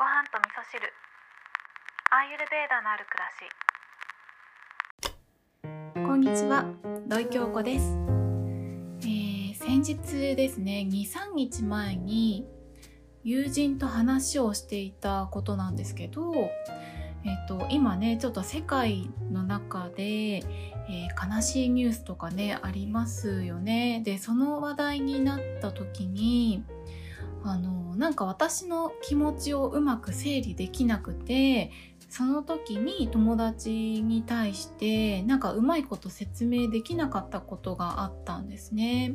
ご飯と味噌汁アーユルベーダのある暮らしこんにちは、土井京子です。えー先日ですね、2、3日前に友人と話をしていたことなんですけど、えっ、と、今ね、ちょっと世界の中で、えー悲しいニュースとかね、ありますよね。で、その話題になった時に、あの、なんか私の気持ちをうまく整理できなくて、その時に友達に対してなんかうまいこと説明できなかったことがあったんですね。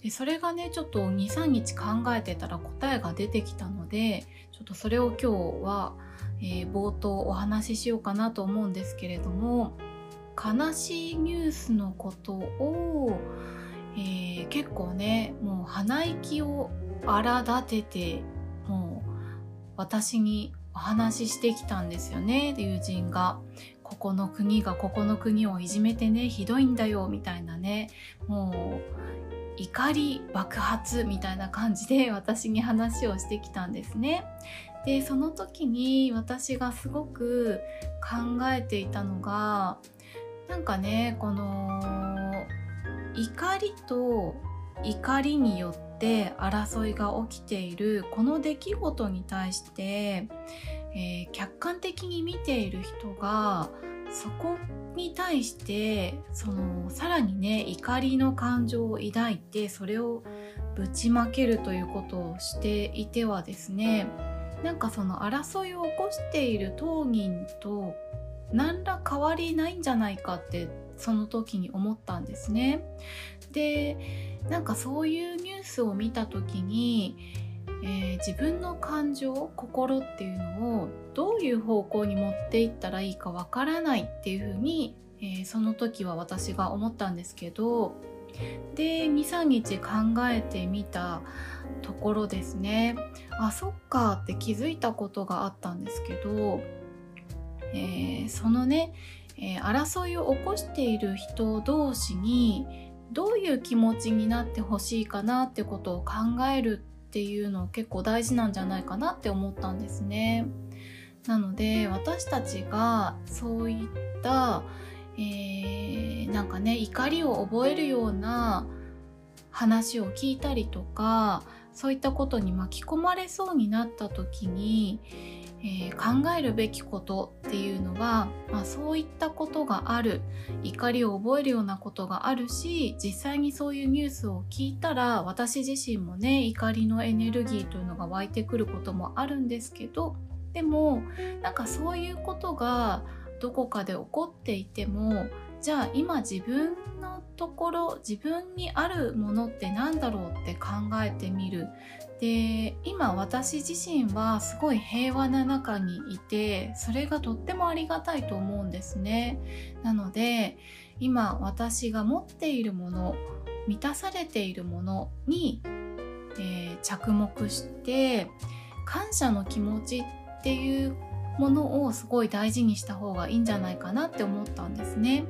でそれがねちょっと23日考えてたら答えが出てきたのでちょっとそれを今日は、えー冒頭お話ししようかなと思うんですけれども悲しいニュースのことを、えー結構ねもう鼻息を荒立ててもう私にお話ししてきたんですよね友人が。ここの国がここの国をいじめてねひどいんだよみたいなねもう怒り爆発みたいな感じで私に話をしてきたんですね。でその時に私がすごく考えていたのがなんかねこの怒りと怒りによって争いが起きているこの出来事に対して、えー客観的に見ている人がそこに対してそのさらにね怒りの感情を抱いてそれをぶちまけるということをしていてはですねなんかその争いを起こしている当人と何ら変わりないんじゃないかってその時に思ったんですね。でなんかそういうニュースを見た時に、えー自分の感情心っていうのをどういう方向に持っていったらいいかわからないっていうふうに、えーその時は私が思ったんですけどで23日考えてみたところですねあそっかって気づいたことがあったんですけど、えーそのね、えー争いを起こしている人同士にどういう気持ちになってほしいかなってことを考えるっていうの結構大事なんじゃないかなって思ったんですね。なので私たちがそういった、えーなんかね怒りを覚えるような話を聞いたりとかそういったことに巻き込まれそうになった時に、えー考えるべきことっていうのは、まあ、そういったことがある。怒りを覚えるようなことがあるし実際にそういうニュースを聞いたら私自身もね怒りのエネルギーというのが湧いてくることもあるんですけどでもなんかそういうことがどこかで起こっていてもじゃあ今自分のところ自分にあるものって何だろうって考えてみる。で今私自身はすごい平和な中にいてそれがとってもありがたいと思うんですね。なので今私が持っているもの満たされているものに、えー着目して感謝の気持ちっていうものをすごい大事にした方がいいんじゃないかなって思ったんですね。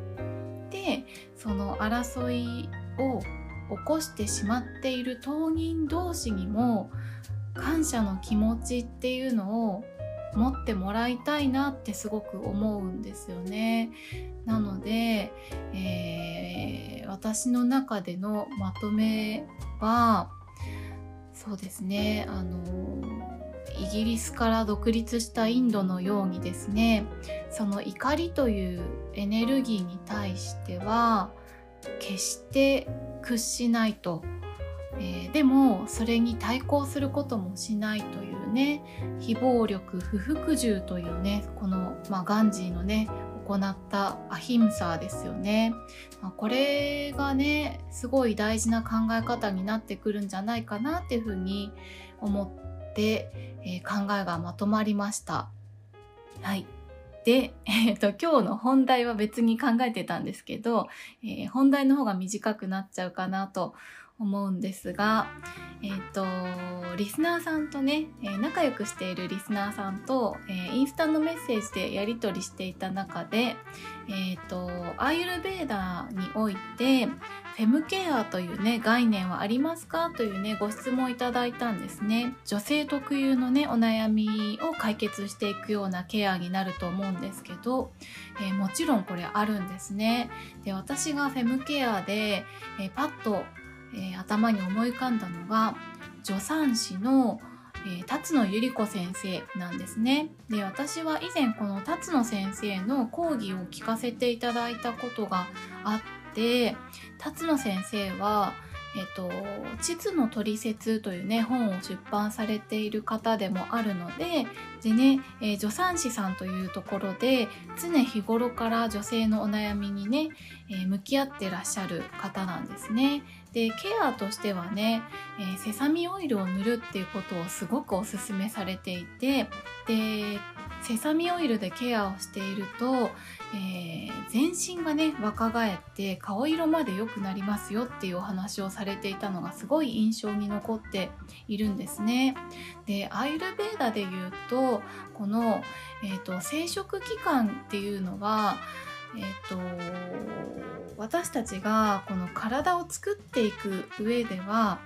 でその争いを起こしてしまっている当人同士にも感謝の気持ちっていうのを持ってもらいたいなってすごく思うんですよね。なので、えー私の中でのまとめはそうですねあのイギリスから独立したインドのようにですね。その怒りというエネルギーに対しては決して屈しないと、えーでもそれに対抗することもしないというね非暴力不服従というねこの、まあ、ガンジーのね行ったアヒムサーですよね、まあこれがねすごい大事な考え方になってくるんじゃないかなっていうふうに思って、えー考えがまとまりました。はいで、えっと今日の本題は別に考えてたんですけど、えー本題の方が短くなっちゃうかなと思うんですが、えーと、リスナーさんとね、えー、仲良くしているリスナーさんと、えー、インスタのメッセージでやり取りしていた中で、えーと、アーユルベーダーにおいてフェムケアというね概念はありますか？というねご質問をいただいたんですね。女性特有のねお悩みを解決していくようなケアになると思うんですけど、えー、もちろんこれあるんですね。で私がフェムケアで、えー、パッとえー、頭に思い浮かんだのが助産師の、えー、辰野ゆり子先生なんですね。で私は以前この辰野先生の講義を聞かせていただいたことがあって辰野先生はえっと、膣の取説というね本を出版されている方でもあるのででね、えー、助産師さんというところで常日頃から女性のお悩みにね、えー、向き合ってらっしゃる方なんですね。でケアとしてはね、えー、セサミオイルを塗るっていうことをすごくおすすめされていてでセサミオイルでケアをしていると、えー、全身がね若返って顔色まで良くなりますよっていうお話をされていたのがすごい印象に残っているんですね。でアイルベーダで言うとこの、えーと、生殖期間っていうのはえーと私たちがこの体を作っていく上では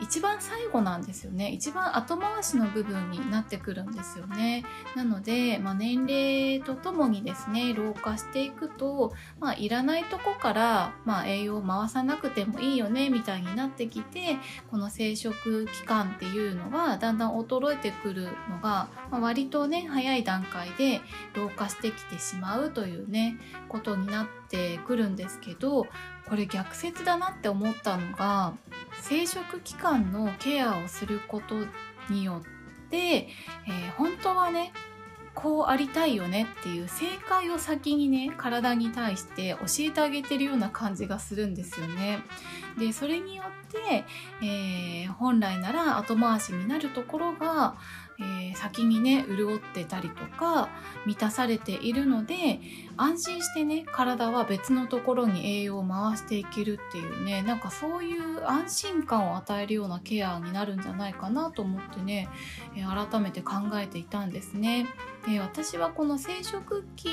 一番最後なんですよね。一番後回しの部分になってくるんですよね。なので、まあ、年齢とともにですね老化していくと、まあ、いらないとこから、まあ、栄養を回さなくてもいいよねみたいになってきてこの生殖期間っていうのはだんだん衰えてくるのが、まあ、割とね早い段階で老化してきてしまうというねことになってくるんですけどこれ逆説だなって思ったのが生殖期間のケアをすることによって、えー、本当はねこうありたいよねっていう正解を先にね体に対して教えてあげてるような感じがするんですよね。でそれによって、えー、本来なら後回しになるところがえー、先にね潤ってたりとか満たされているので安心してね体は別のところに栄養を回していけるっていうねなんかそういう安心感を与えるようなケアになるんじゃないかなと思ってね、えー、改めて考えていたんですね。で私はこの生殖器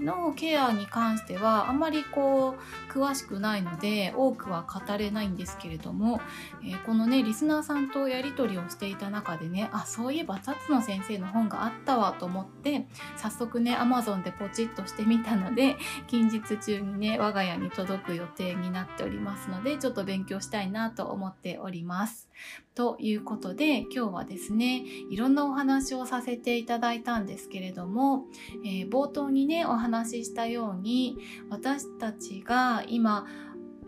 のケアに関してはあまりこう詳しくないので多くは語れないんですけれども、えー、このねリスナーさんとやり取りをしていた中でねあそういえば辰野先生の本があったわと思って早速ね Amazon でポチッとしてみたので 近日中にね我が家に届く予定になっておりますのでちょっと勉強したいなと思っております。ということで今日はですねいろんなお話をさせていただいたんですけれども、えー、冒頭にねお話話ししたように私たちが今、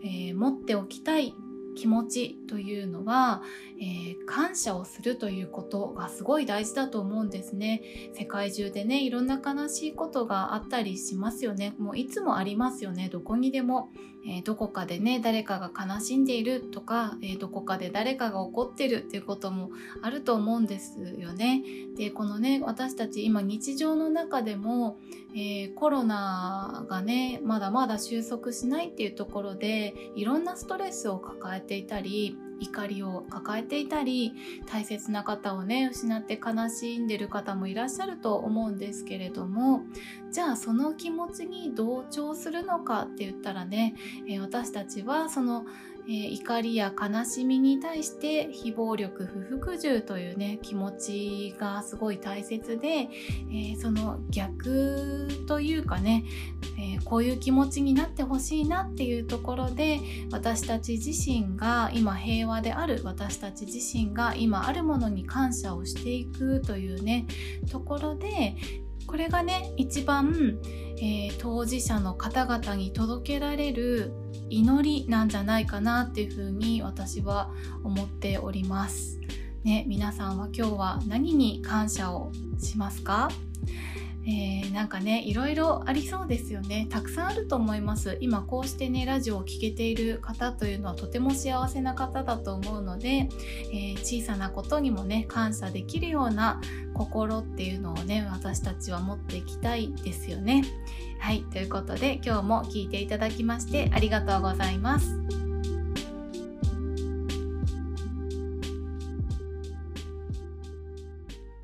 えー、持っておきたい気持ちというのは、えー、感謝をするということがすごい大事だと思うんですね。世界中でねいろんな悲しいことがあったりしますよね。もういつもありますよねどこにでも、えー、どこかでね誰かが悲しんでいるとか、えー、どこかで誰かが怒ってるっていうこともあると思うんですよね。でこのね私たち今日常の中でも、えー、コロナがねまだまだ収束しないっていうところでいろんなストレスを抱えていたり怒りを抱えていたり大切な方をね失って悲しんでる方もいらっしゃると思うんですけれどもじゃあその気持ちに同調するのかって言ったらね、え私たちはそのえー、怒りや悲しみに対して非暴力不服従というね気持ちがすごい大切で、えー、その逆というかね、えー、こういう気持ちになってほしいなっていうところで私たち自身が今平和である私たち自身が今あるものに感謝をしていくというねところでこれがね一番、えー、当事者の方々に届けられる祈りなんじゃないかなっていうふうに私は思っております。ね、皆さんは今日は何に感謝をしますか？えー、なんかねいろいろありそうですよね。たくさんあると思います。今こうしてねラジオを聴けている方というのはとても幸せな方だと思うので、えー、小さなことにもね感謝できるような心っていうのをね私たちは持っていきたいですよね。はいということで今日も聞いていただきましてありがとうございます。